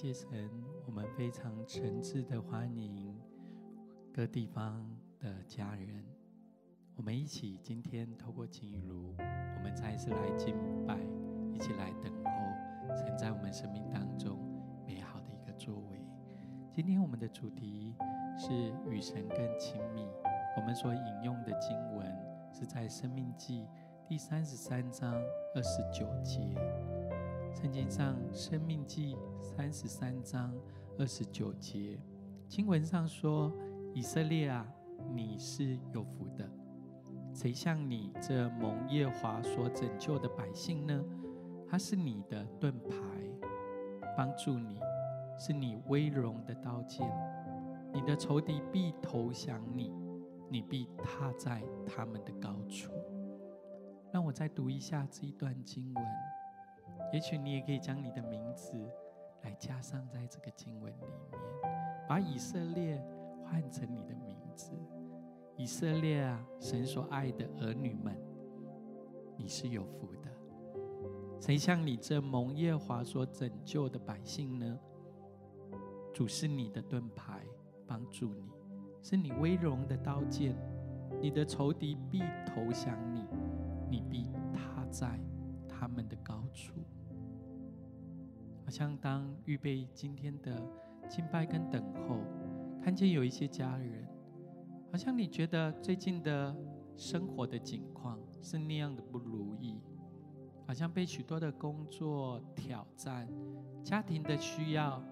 谢神，我们非常诚挚的欢迎各地方的家人。我们一起今天透过金雨如，我们再一次来敬拜，一起来等候神在我们生命当中美好的一个作为。今天我们的主题是与神更亲密。我们所引用的经文是在《生命记》第三十三章二十九节。圣经上，《生命记》三十三章二十九节，经文上说：“以色列啊，你是有福的。谁像你这蒙耶华所拯救的百姓呢？他是你的盾牌，帮助你，是你威荣的刀剑。你的仇敌必投降你，你必踏在他们的高处。”让我再读一下这一段经文。也许你也可以将你的名字来加上在这个经文里面，把以色列换成你的名字。以色列啊，神所爱的儿女们，你是有福的。谁像你这蒙耶华所拯救的百姓呢？主是你的盾牌，帮助你，是你威荣的刀剑。你的仇敌必投降你，你必踏在他们的高处。好像当预备今天的敬拜跟等候，看见有一些家人，好像你觉得最近的生活的境况是那样的不如意，好像被许多的工作挑战、家庭的需要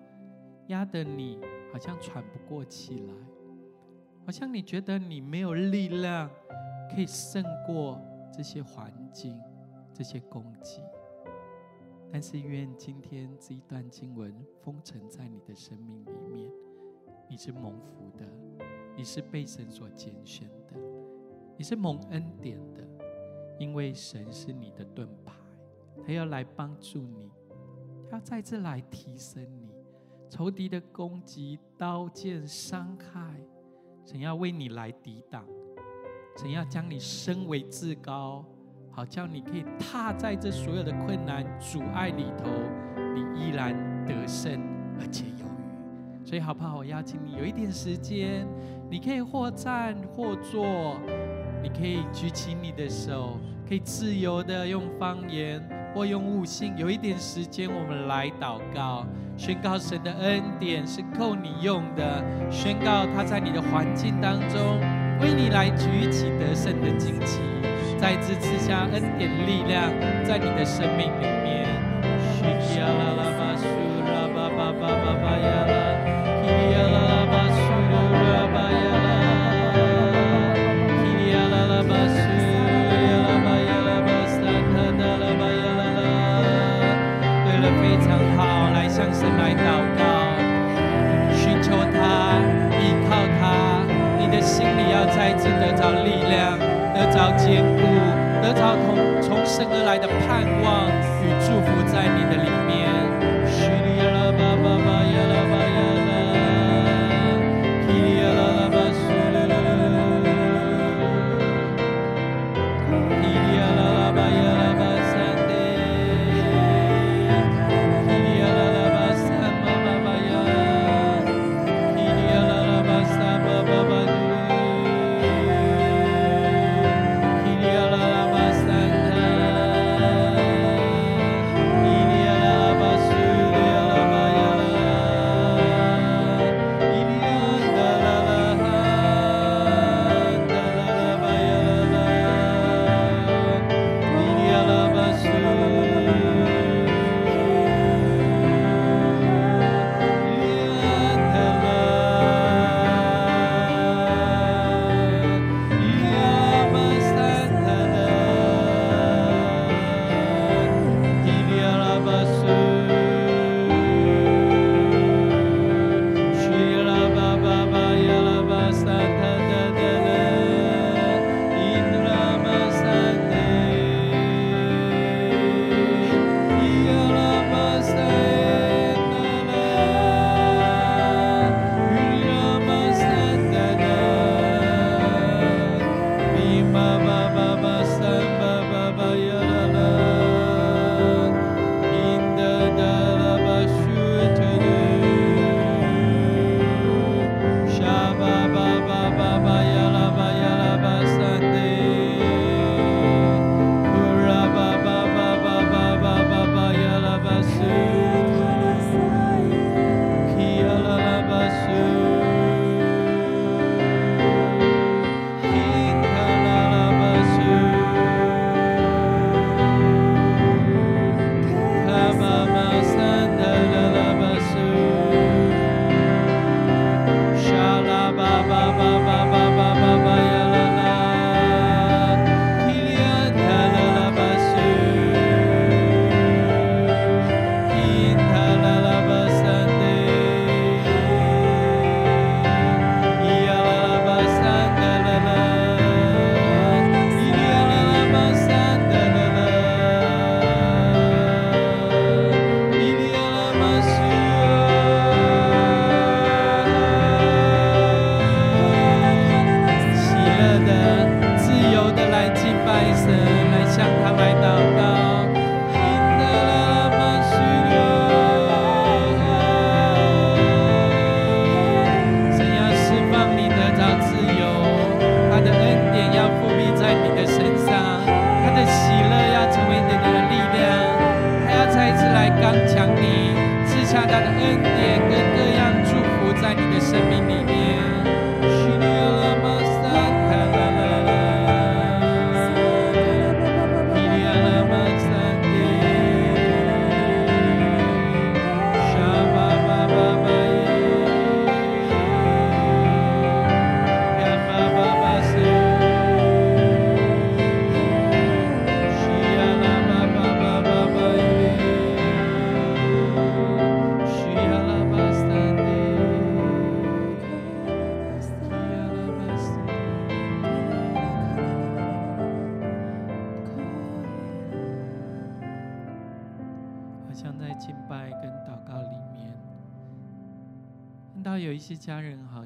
压得你好像喘不过气来，好像你觉得你没有力量可以胜过这些环境、这些攻击。但是愿今天这一段经文封存在你的生命里面，你是蒙福的，你是被神所拣选的，你是蒙恩典的，因为神是你的盾牌，他要来帮助你，他要再次来提升你，仇敌的攻击、刀剑、伤害，神要为你来抵挡，神要将你升为至高。好，叫你可以踏在这所有的困难阻碍里头，你依然得胜而且有余。所以，好不好？我邀请你有一点时间，你可以或站或坐，你可以举起你的手，可以自由的用方言或用悟性。有一点时间，我们来祷告，宣告神的恩典是够你用的，宣告他在你的环境当中为你来举起得胜的旌旗。再次赐下恩典力量，在你的生命里面。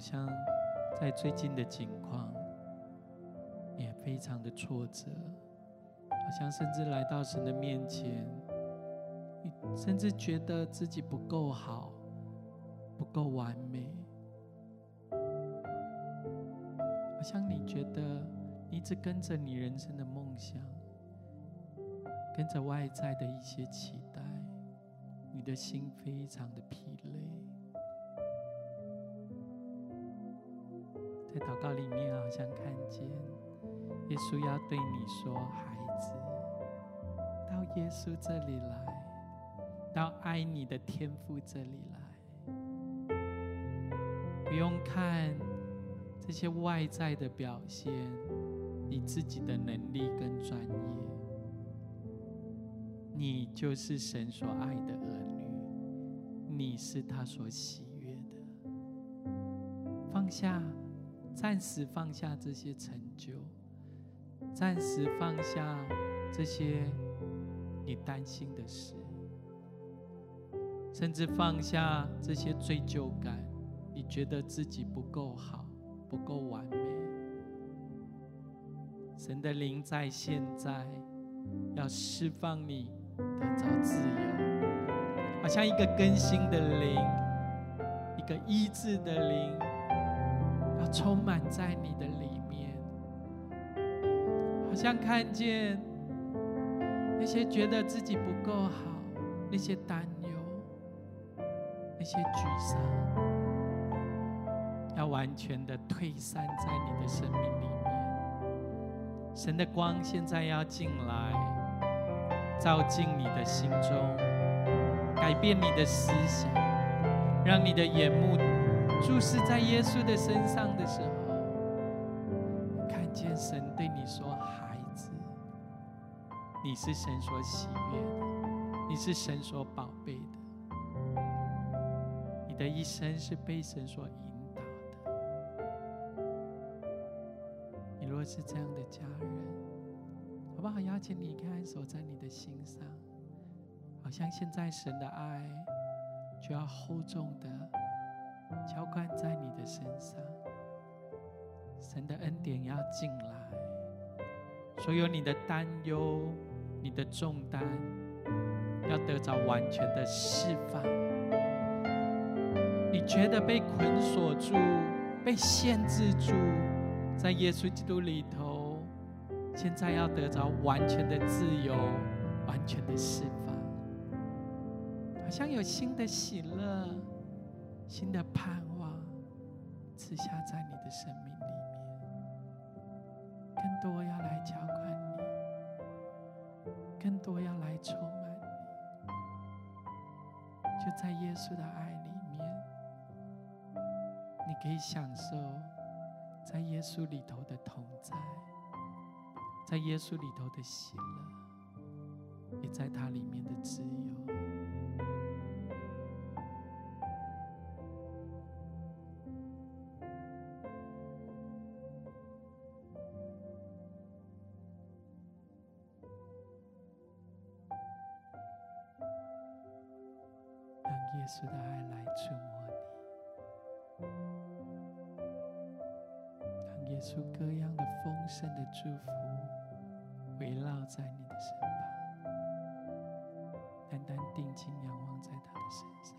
像在最近的境况也非常的挫折，好像甚至来到神的面前，你甚至觉得自己不够好，不够完美，好像你觉得你一直跟着你人生的梦想，跟着外在的一些期待。你的心非常的疲累，在祷告里面好像看见耶稣要对你说：“孩子，到耶稣这里来，到爱你的天父这里来，不用看这些外在的表现，你自己的能力跟专业。”你就是神所爱的儿女，你是他所喜悦的。放下，暂时放下这些成就，暂时放下这些你担心的事，甚至放下这些罪疚感，你觉得自己不够好，不够完美。神的灵在现在要释放你。得着自由，好像一个更新的灵，一个医治的灵，要充满在你的里面。好像看见那些觉得自己不够好、那些担忧、那些沮丧，要完全的退散在你的生命里面。神的光现在要进来。照进你的心中，改变你的思想，让你的眼目注视在耶稣的身上的时候，看见神对你说：“孩子，你是神所喜悦的，你是神所宝贝的，你的一生是被神所引导的。你若是这样的家人。”好不好？邀请你看守在你的心上，好像现在神的爱就要厚重的浇灌在你的身上，神的恩典要进来，所有你的担忧、你的重担要得着完全的释放。你觉得被捆锁住、被限制住，在耶稣基督里头。现在要得着完全的自由，完全的释放，好像有新的喜乐、新的盼望赐下在你的生命里面。更多要来浇灌你，更多要来充满你。就在耶稣的爱里面，你可以享受在耶稣里头的同在。在耶稣里头的喜乐，也在他里面的自由。稣的爱来触摸你，当耶稣各样的丰盛的祝福。围绕在你的身旁，单单定睛仰望在他的身上。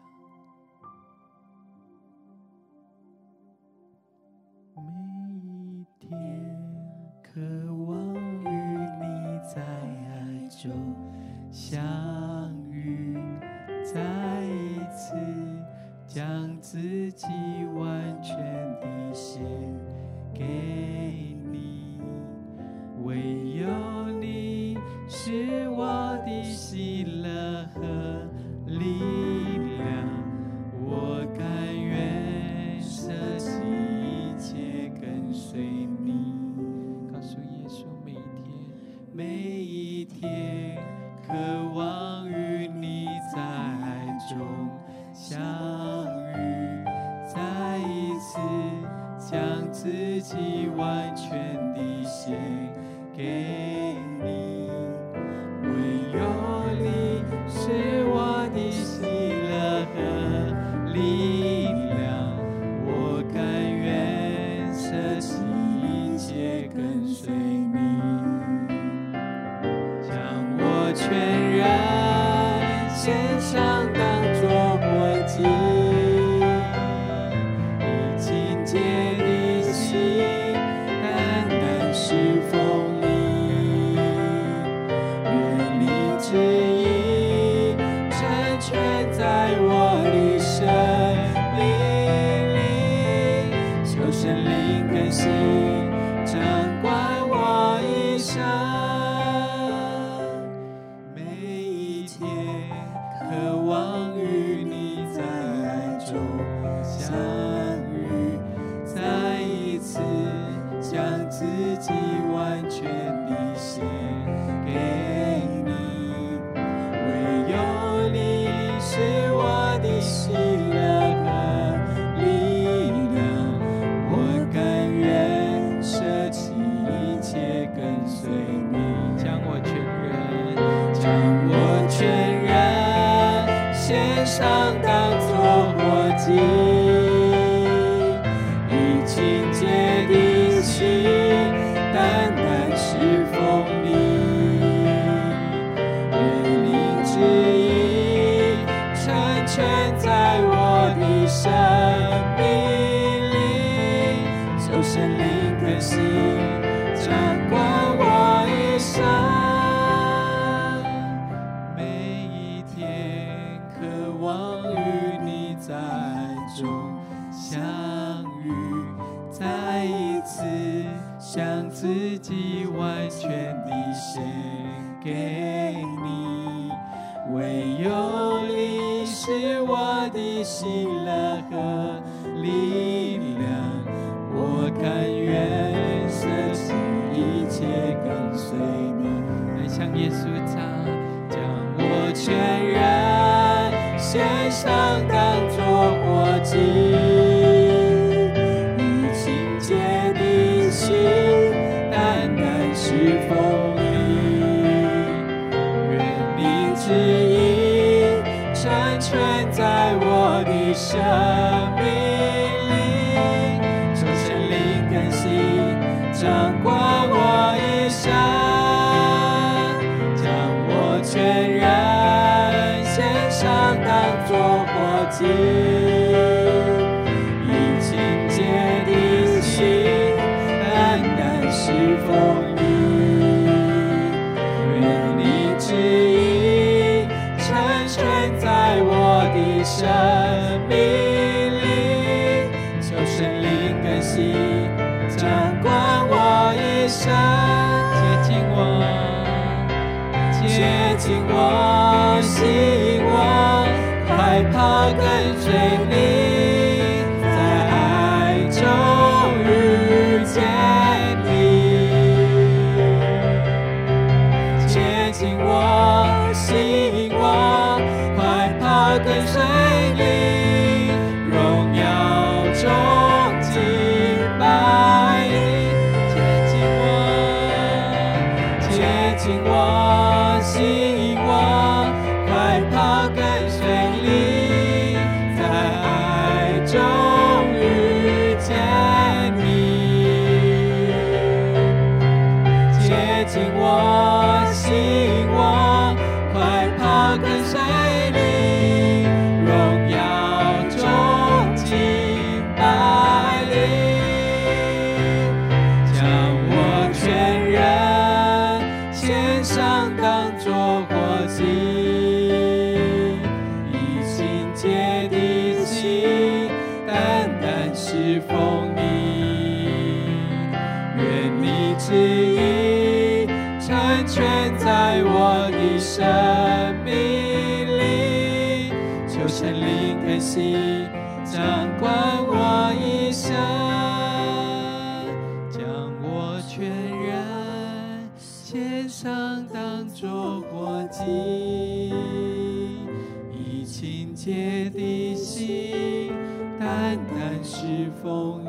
当作过继一心接地气但但是风雨愿你指引成全在我的生命里求圣灵更新 phone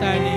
灵来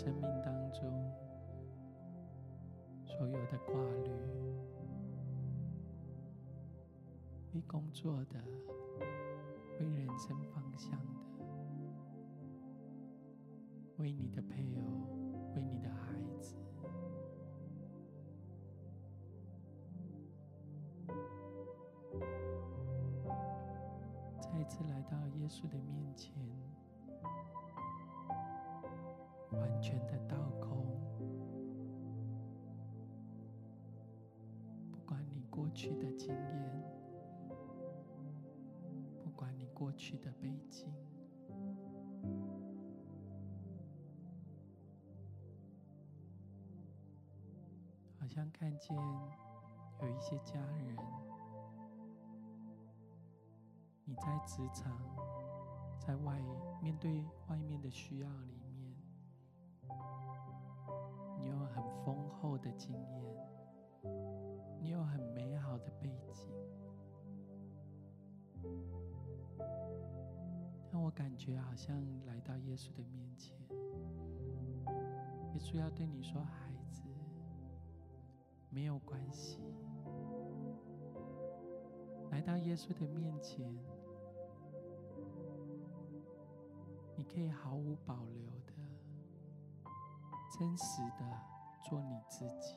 生命当中所有的挂虑，为人生方向的，为你的配偶，为你的孩子，再次来到耶稣的面前，完全的倒空，不管你过去的经验。不管你过去的背景，好像看见有一些家人，你在职场，在外面对外面的需要里丰厚的经验，你有很美好的背景。让我感觉好像来到耶稣的面前，耶稣要对你说：“孩子，没有关系。”来到耶稣的面前，你可以毫无保留的、真实的做你自己。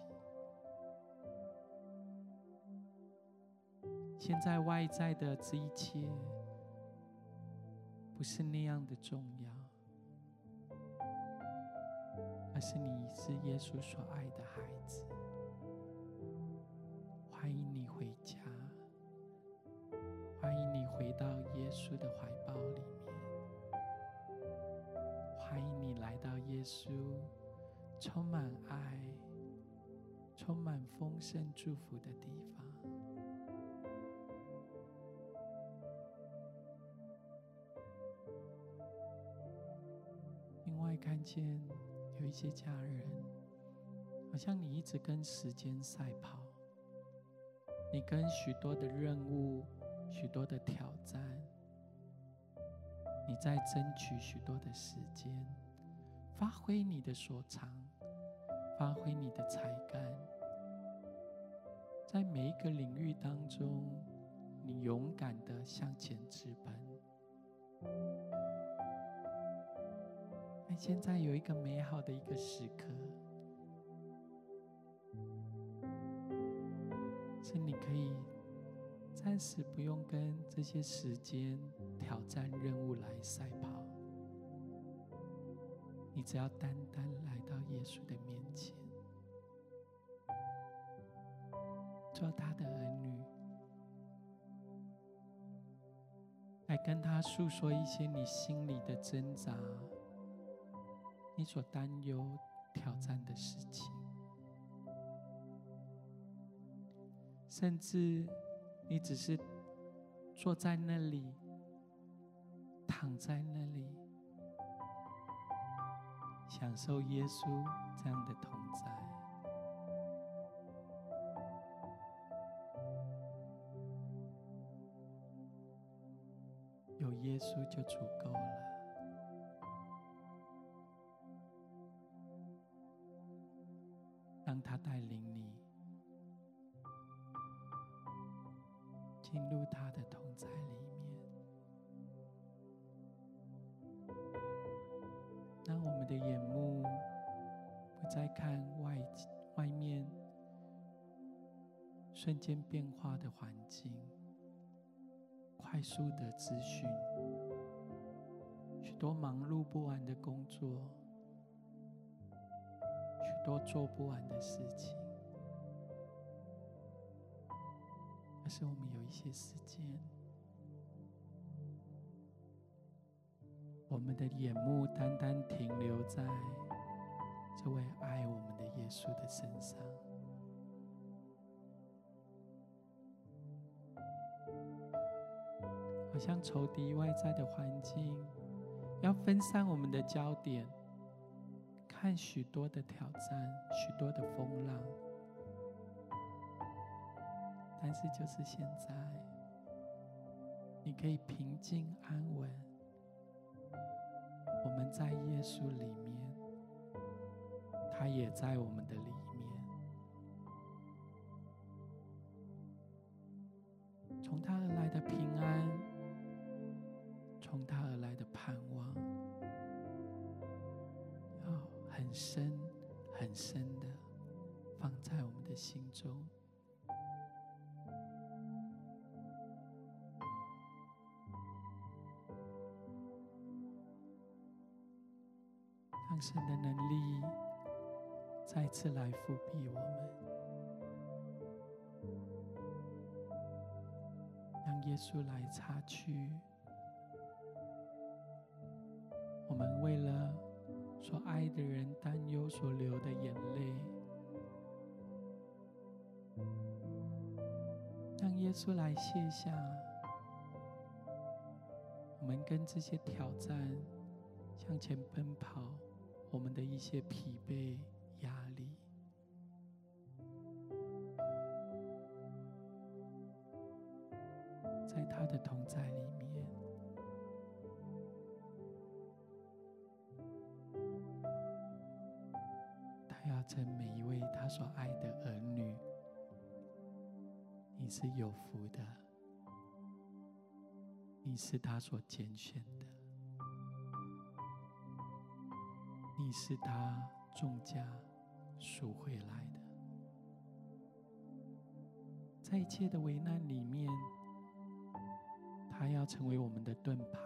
现在外在的这一切。不是那样的重要，而是你是耶稣所爱的孩子。欢迎你回家，欢迎你回到耶稣的怀抱里面，欢迎你来到耶稣充满爱、充满丰盛祝福的地方。另外看见有一些家人，好像你一直跟时间赛跑，你跟许多的任务、许多的挑战，你在争取许多的时间，发挥你的所长，发挥你的才干，在每一个领域当中，你勇敢的向前直奔。那现在有一个美好的一个时刻，是你可以暂时不用跟这些时间、挑战、任务来赛跑，你只要单单来到耶稣的面前，做他的儿女，来跟他诉说一些你心里的挣扎，你所担忧、挑战的事情，甚至你只是坐在那里，躺在那里，享受耶稣这样的同在。有耶稣就足够了。让他带领你进入他的同在里们的眼目不再看外外面瞬间变化的环境，快速的资讯，许多忙碌不完的工作。许多做不完的事情，可是我们有一些时间，我们的眼目单单停留在这位爱我们的耶稣的身上，好像仇敌外在的环境要分散我们的焦点。看许多的挑战，许多的风浪，但是就是现在，你可以平静安稳。我们在耶稣里面，他也在我们的里面。从他而来的平安，从他而来的盼望。要很深、很深的放在我们的心中，神的能力再次来覆庇我们，让耶稣来擦去我们为了。所爱的人担忧所流的眼泪，让耶稣来卸下我们跟这些挑战向前奔跑，我们的一些疲惫、压力，在他的同在里面。他要成每一位他所爱的儿女，你是有福的，你是他所拣选的，是他重价赎回来的，在一切的危难里面，他要成为我们的盾牌，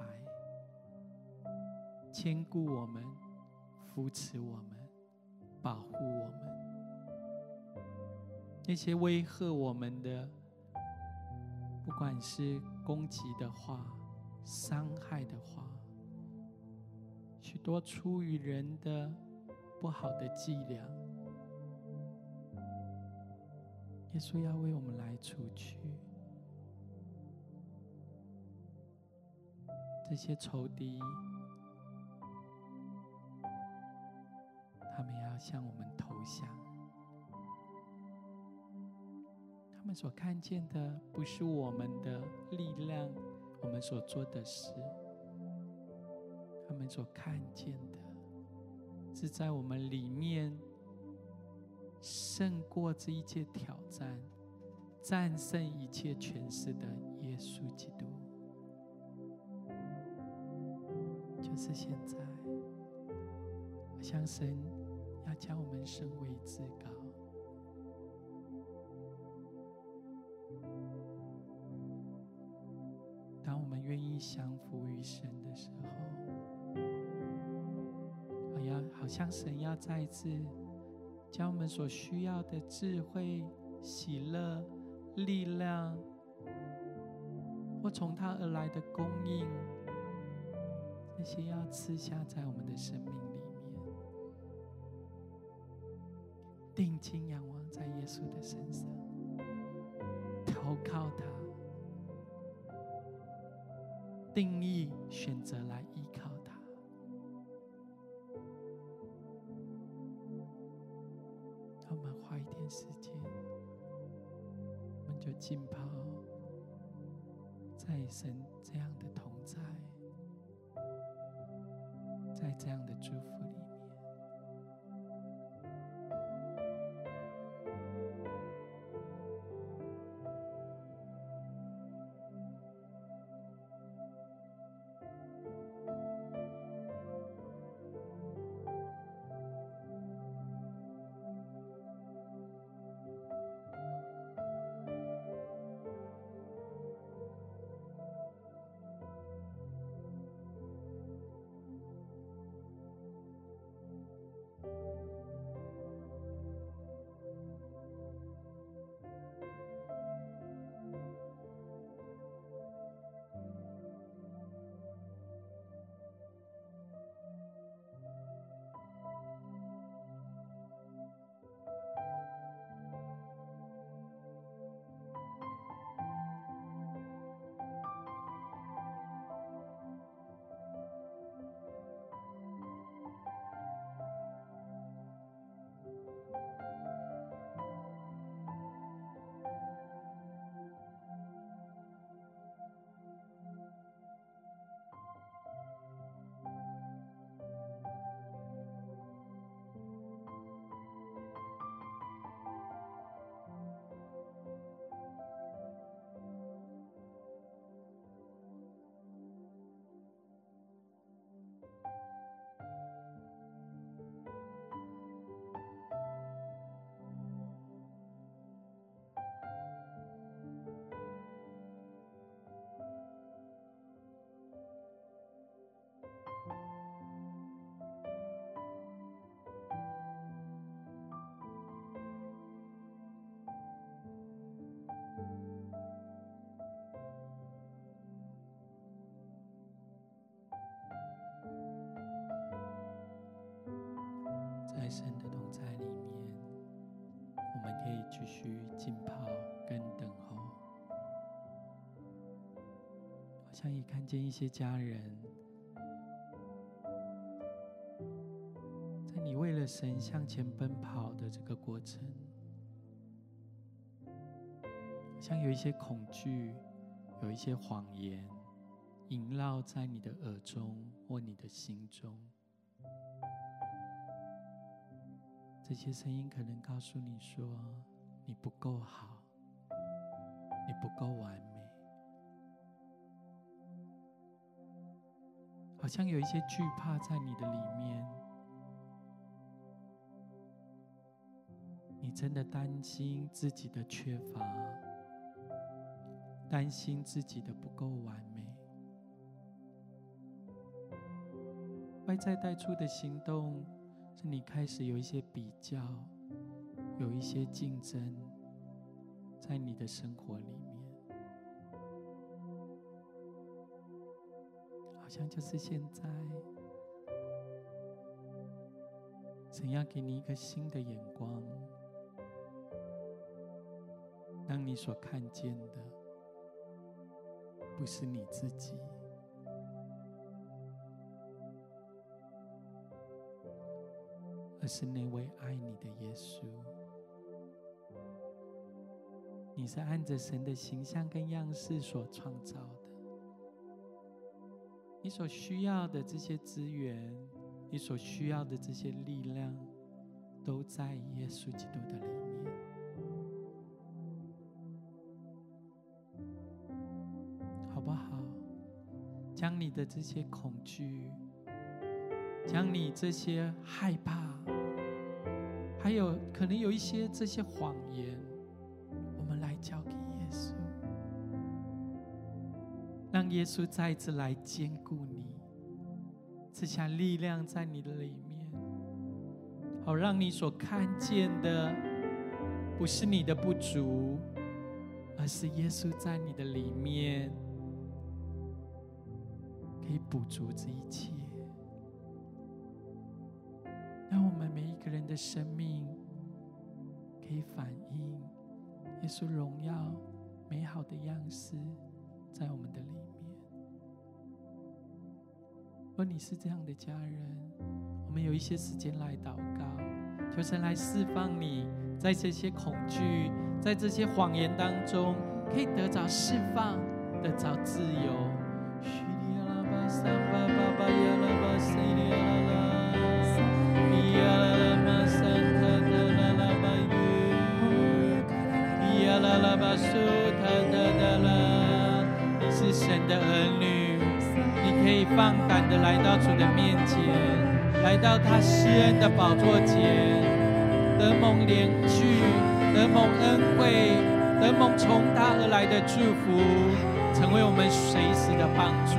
坚固我们，扶持我们。保护我们，那些威吓我们的，不管是攻击的话、伤害的话，多出于人的不好的伎俩，耶稣要为我们来除去这些仇敌。他们要向我们投降，他们所看见的不是我们的力量，我们所做的事，他们所看见的是在我们里面胜过这一切挑战、战胜一切权势的耶稣基督，就是现在，我向神。要将我们升为至高。当我们愿意降服于神的时候，好像神要再一次将我们所需要的智慧、喜乐、力量，或从他而来的供应，这些要赐下在我们的生命里面，定睛仰望在耶稣的身上，投靠他，定义选择来依靠浸泡在神这样的同在，在神的同在里面，我们可以继续浸泡跟等候。好像也看见一些家人，在你为了神向前奔跑的这个过程，好像有一些恐惧，有一些谎言萦绕在你的耳中或你的心中。这些声音可能告诉你说：“你不够好，你不够完美。”好像有一些惧怕在你的里面。你真的担心自己的缺乏，担心自己的不够完美，外在带出的行动。是你开始有一些比较，有一些竞争，在你的生活里面，好像就是现在，怎样给你一个新的眼光，让你所看见的，不是你自己。是那位爱你的耶稣，你是按着神的形象跟样式所创造的。你所需要的这些资源，你所需要的这些力量，都在耶稣基督的里面，好不好？将你的这些恐惧，将你这些害怕。还有可能有一些这些谎言，我们来交给耶稣，让耶稣再一次来坚固你，赐下力量在你的里面，好让你所看见的不是你的不足，而是耶稣在你的里面可以补足这一切。每一个人的生命可以反映耶稣荣耀美好的样式在我们的里面。若你是这样的家人，我们有一些时间来祷告，求神来释放你，在这些恐惧、在这些谎言当中，可以得着释放，得着自由。你是神的儿女，你可以放胆的来到主的面前，来到他施恩的宝座前，得蒙怜恤，得蒙恩惠，得蒙从他而来的祝福，成为我们随时的帮助。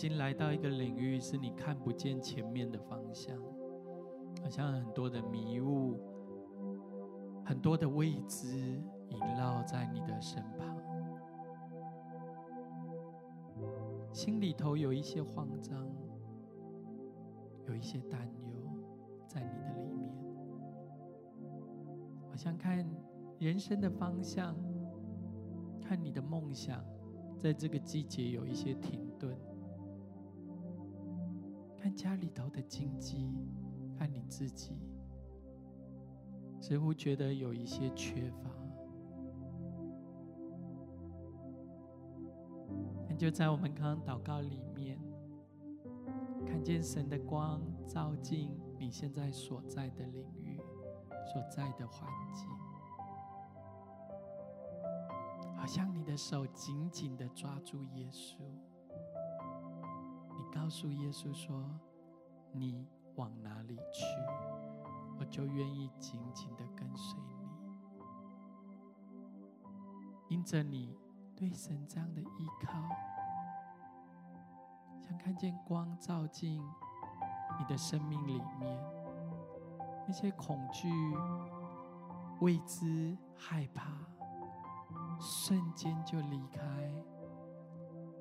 经来到一个领域，是你看不见前面的方向，好像很多的迷雾，很多的未知萦绕在你的身旁，心里头有一些慌张，有一些担忧在你的里面，好像看人生的方向。看你的梦想，在这个季节有一些停顿；看家里头的经济，看你自己，似乎觉得有一些缺乏。那就在我们刚刚祷告里面，看见神的光照进你现在所在的领域、所在的环境。好像你的手紧紧的抓住耶稣，告诉耶稣说：“你往哪里去，我就愿意紧紧的跟随你。”因着你对神这样的依靠，像看见光照进你的生命里面，那些恐惧、未知、害怕。瞬间就离开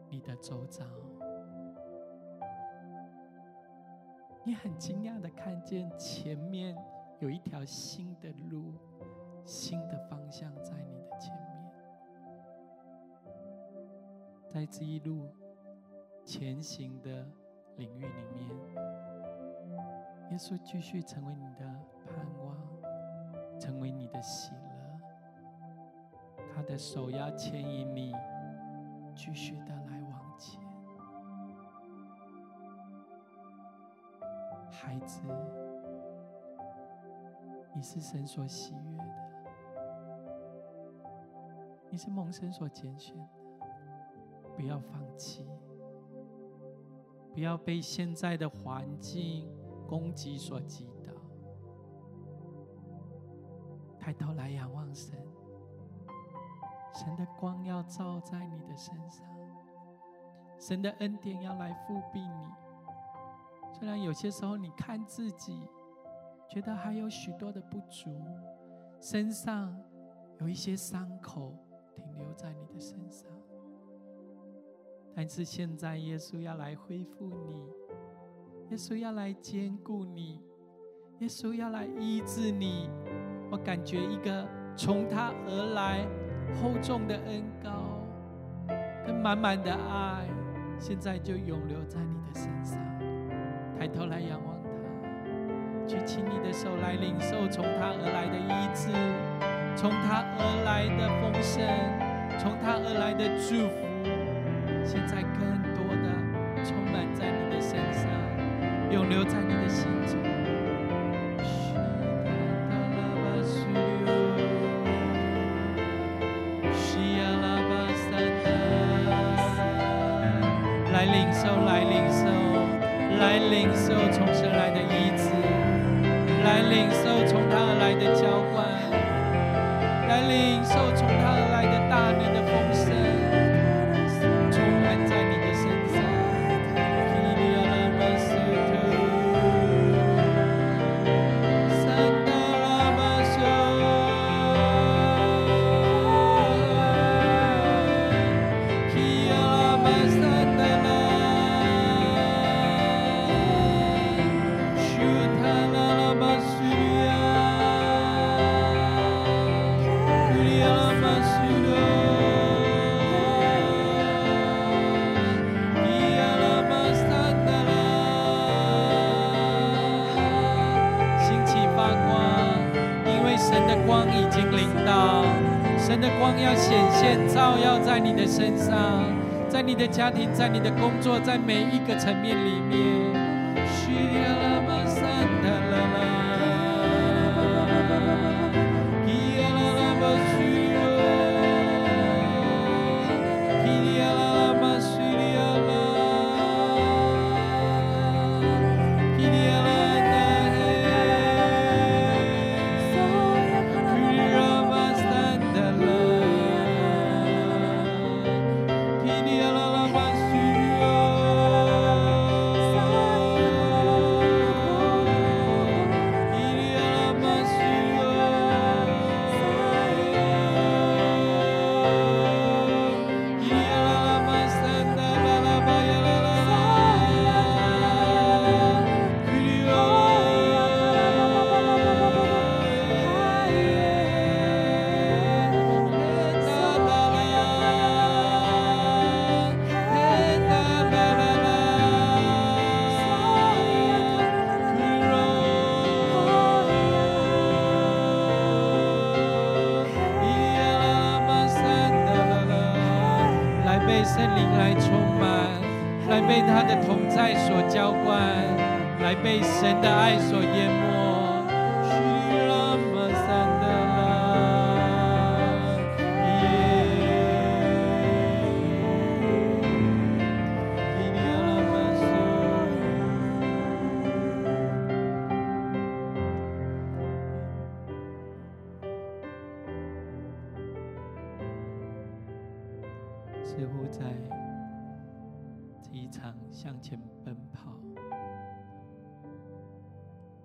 你的周遭，你很惊讶的看见前面有一条新的路、新的方向在你的前面，在这一路前行的领域里面，耶稣继续成为你的盼望，成为你的喜乐。他的手要牵引你，继续的子，你是神所喜悦的，你是蒙神所拣选的，不要放弃。不要被现在的环境攻击所击倒，抬头来仰望神，神的光要照在你的身上，神的恩典要来覆庇你。虽然有些时候你看自己，觉得还有许多的不足，身上有一些伤口停留在你的身上。但是现在，耶稣要来恢复你，耶稣要来坚固你，耶稣要来医治你。我感觉一个从他而来厚重的恩膏，跟满满的爱，现在就永留在你的身上。抬头来仰望他，举起你的手来领受从他而来的医治，从他而来的丰盛，从他而来的祝福。现在更多的充满在你的身上，永留在你的心中。照耀在你的身上，在你的家庭，在你的工作，在每一个层面里面。似乎在这一场向前奔跑、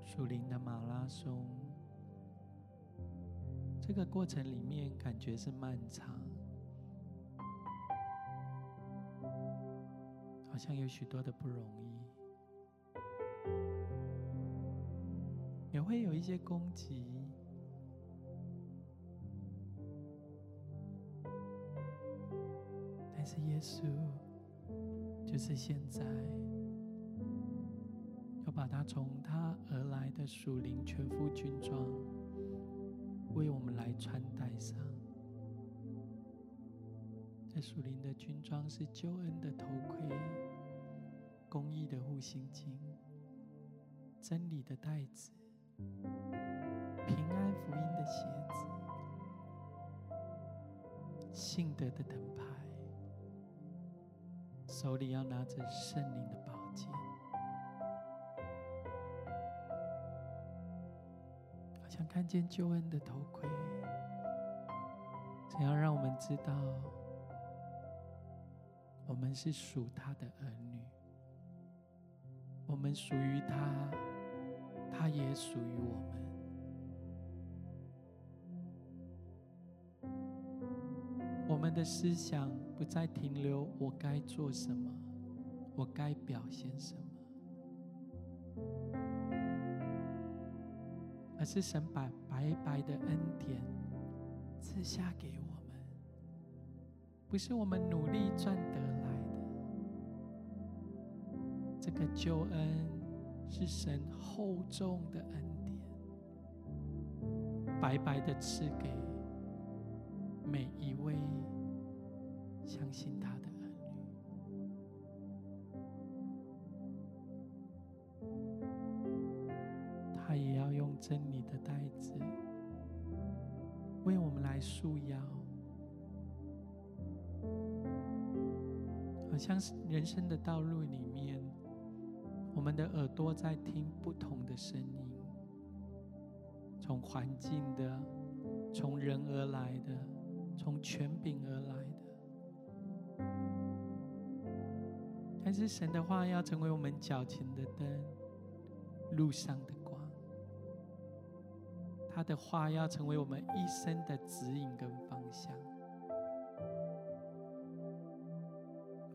树林的马拉松，这个过程里面感觉是漫长，好像有许多的不容易，也会有一些攻击。是耶稣，就是现在，要把他从他而来的属灵全副军装为我们来穿戴上。这属灵的军装是救恩的头盔、公义的护心镜、真理的带子、平安福音的鞋子、信德的灯牌，手里要拿着圣灵的宝剑，好像看见救恩的头盔，想要让我们知道。我们是属他的儿女，我们属于他，他也属于我们。我们的思想不再停留，我该做什么，我该表现什么，而是神把白白的恩典赐下给我们，不是我们努力赚得来的。这个救恩是神厚重的恩典，白白的赐给每一位相信他的儿女。他也要用真理的带子为我们来束腰，好像是人生的道路里面。我们的耳朵在听不同的声音，从环境的，从人而来的，从权柄而来但是神的话要成为我们脚前的灯，路上的光。他的话要成为我们一生的指引跟方向。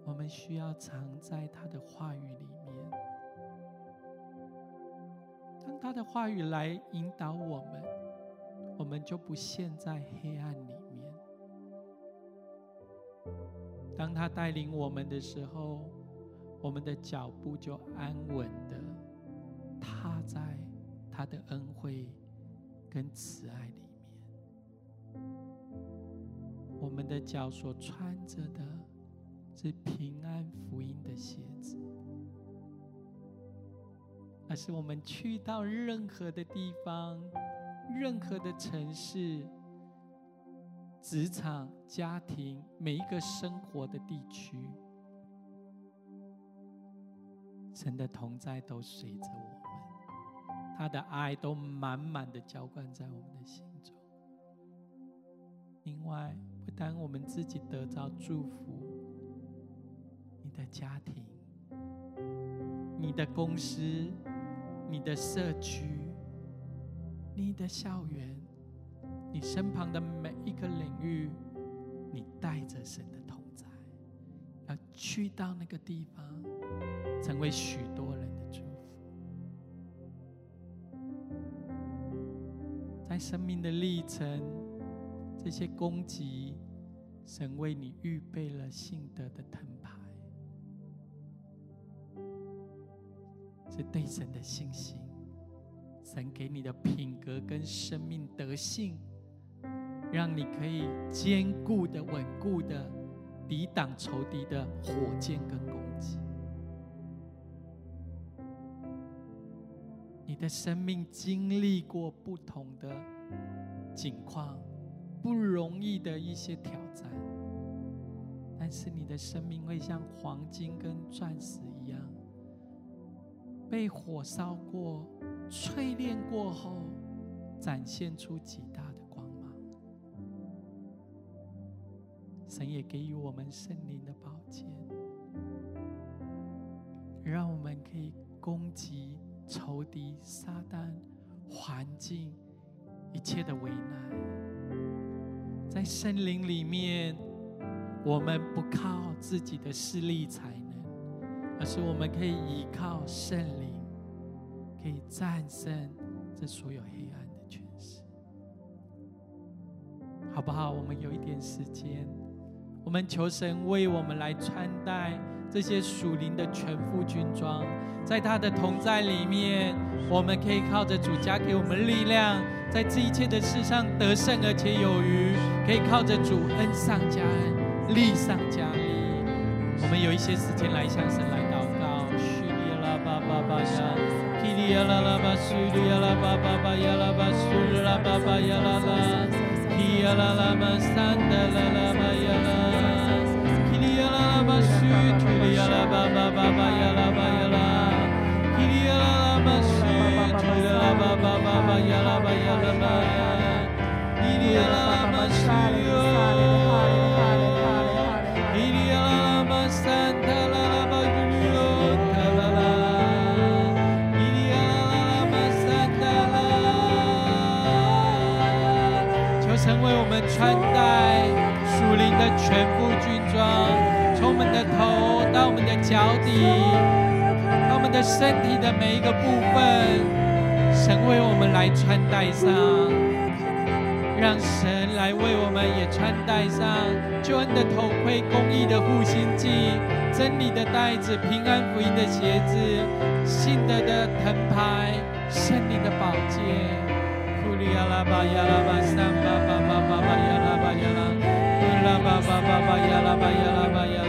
我们需要藏在他的话语里面。当他的话语来引导我们，我们就不陷在黑暗里面。当他带领我们的时候，我们的脚步就安稳的踏在他的恩惠跟慈爱里面。我们的脚所穿着的是平安福音的鞋子。而是我们去到任何的地方、任何的城市、职场、家庭，每一个生活的地区，神的同在都随着我们，他的爱都满满的浇灌在我们的心中。另外，不单我们自己得到祝福，你的家庭、你的公司。你的社区、你的校园、你身旁的每一个领域，你带着神的同在，要去到那个地方，成为许多人的祝福。在生命的历程，这些攻击，神为你预备了信德的盾牌。是对神的信心，神给你的品格跟生命德性，让你可以坚固的、稳固的抵挡仇敌的火箭跟弓的生命经历过不同的境况，不容易的一些挑战，但是你的生命会像黄金跟钻石一样。被火烧过、淬炼过后，展现出极大的光芒。神也给予我们圣灵的宝剑，让我们可以攻击仇敌、撒旦、环境一切的为难。在圣灵里面，我们不靠自己的势力才能。而是我们可以依靠圣灵，可以战胜这所有黑暗的权势，好不好？我们有一点时间，我们求神为我们来穿戴这些属灵的全副军装，在他的同在里面，我们可以靠着主加给我们力量，在这一切的事上得胜而且有余，可以靠着主恩上加恩，力上加力。我们有一些时间来向神来祷告。叙利亚拉巴巴巴呀，叙利亚拉拉巴，叙利亚拉巴巴巴呀拉巴，叙利亚拉巴巴呀拉拉，叙利亚拉拉巴山的拉拉巴呀拉，叙利亚拉拉巴叙，叙利亚拉巴巴巴巴呀拉巴呀拉，叙利亚拉拉巴叙，叙利亚拉巴巴巴巴呀拉巴呀拉拉，叙利亚拉巴叙。穿戴属灵的全副军装，从我们的头，到我们的脚底，到我们的身体的每一个部分，神为我们来穿戴上，让神来为我们也穿戴上救恩的头盔、公义的护心镜、真理的带子、平安福音的鞋子、信德的藤牌、胜利的宝剑。库里亚拉巴亚拉巴三巴巴巴巴巴亚拉巴亚拉，库拉巴巴巴巴亚拉巴亚拉巴亚。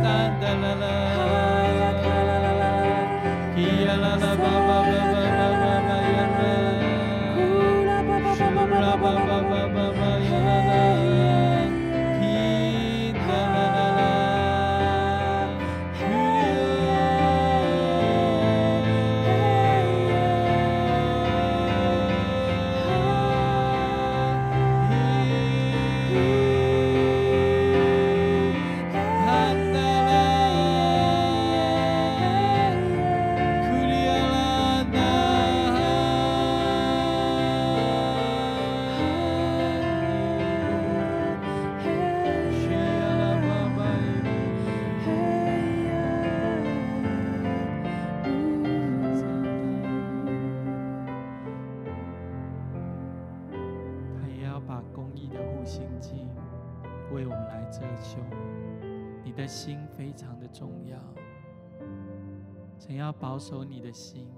的心，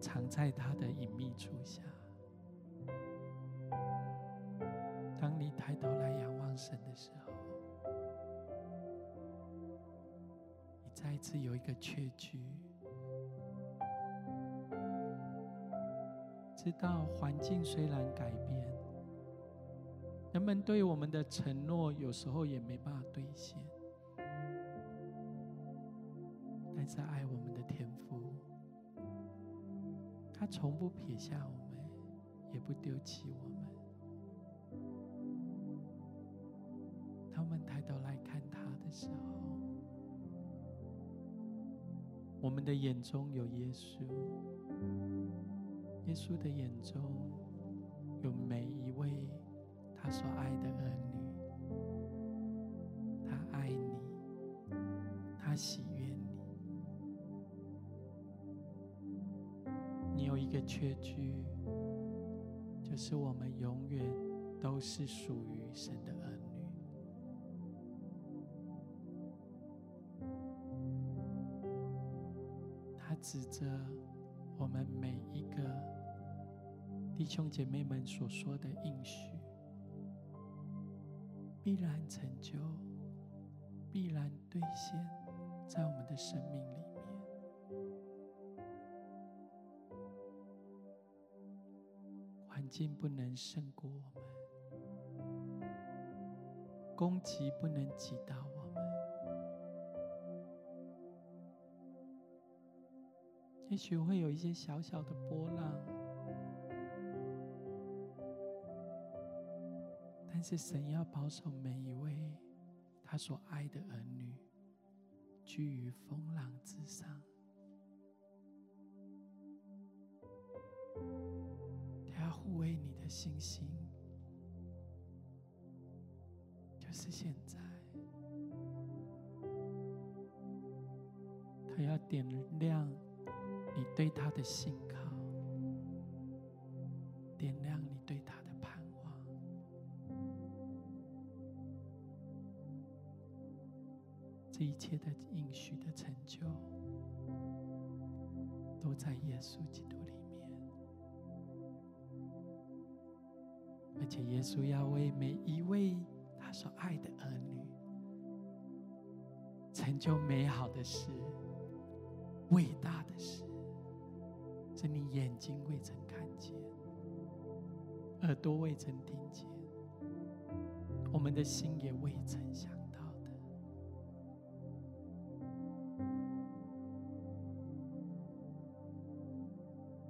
藏在他的隐秘处下。当你抬头来仰望神的时候，你再一次有一个确据，知道环境虽然改变，人们对我们的承诺有时候也没办法兑现。但是爱我们的天父，他从不撇下我们，也不丢弃我们。当我们抬头来看他的时候，我们的眼中有耶稣，耶稣的眼中有每一位他所爱的儿女。他爱你，他喜。个确据，就是我们永远都是属于神的儿女。他指着我们每一个弟兄姐妹们所说的应许，必然成就，必然兑现，在我们的生命里。境不能胜过我们，攻击不能击倒我们。也许会有一些小小的波浪，但是神要保守每一位他所爱的儿女，居于风浪之上。信心，就是现在。他要点亮你对他的信靠，点亮你对他的盼望。这一切的应许的成就，都在耶稣基督里且，耶稣要为每一位他所爱的儿女，成就美好的事、伟大的事，是你眼睛未曾看见，耳朵未曾听见，我们的心也未曾想到。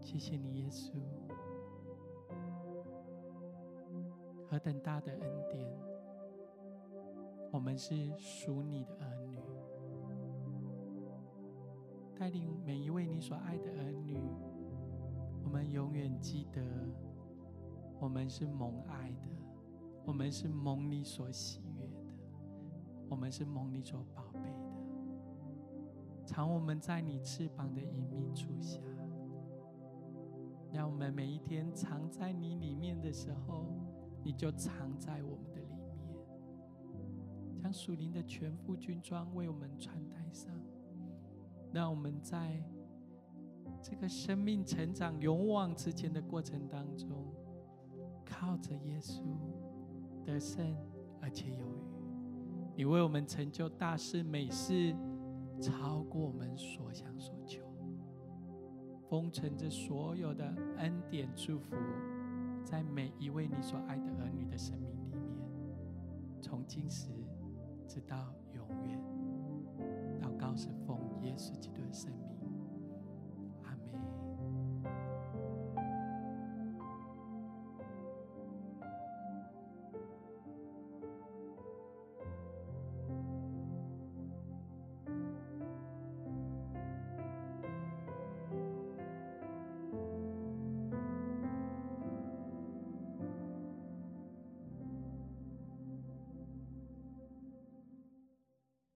谢谢你，耶稣，何等大的恩典！我们是属你的儿女，带领每一位你所爱的儿女，我们永远记得，我们是蒙爱的，我们是蒙你所喜悦的，我们是蒙你所宝贝的，藏我们在你翅膀的隐秘处下。让我们每一天藏在你里面的时候，你就藏在我们的里面。将属灵的全副军装为我们穿戴上，让我们在这个生命成长勇往直前的过程当中，靠着耶稣得胜而且有余。你为我们成就大事美事，超过我们所想所求。封存着所有的恩典祝福，在每一位你所爱的儿女的生命里面，从今时直到永远。祷告是奉耶稣基督的生命。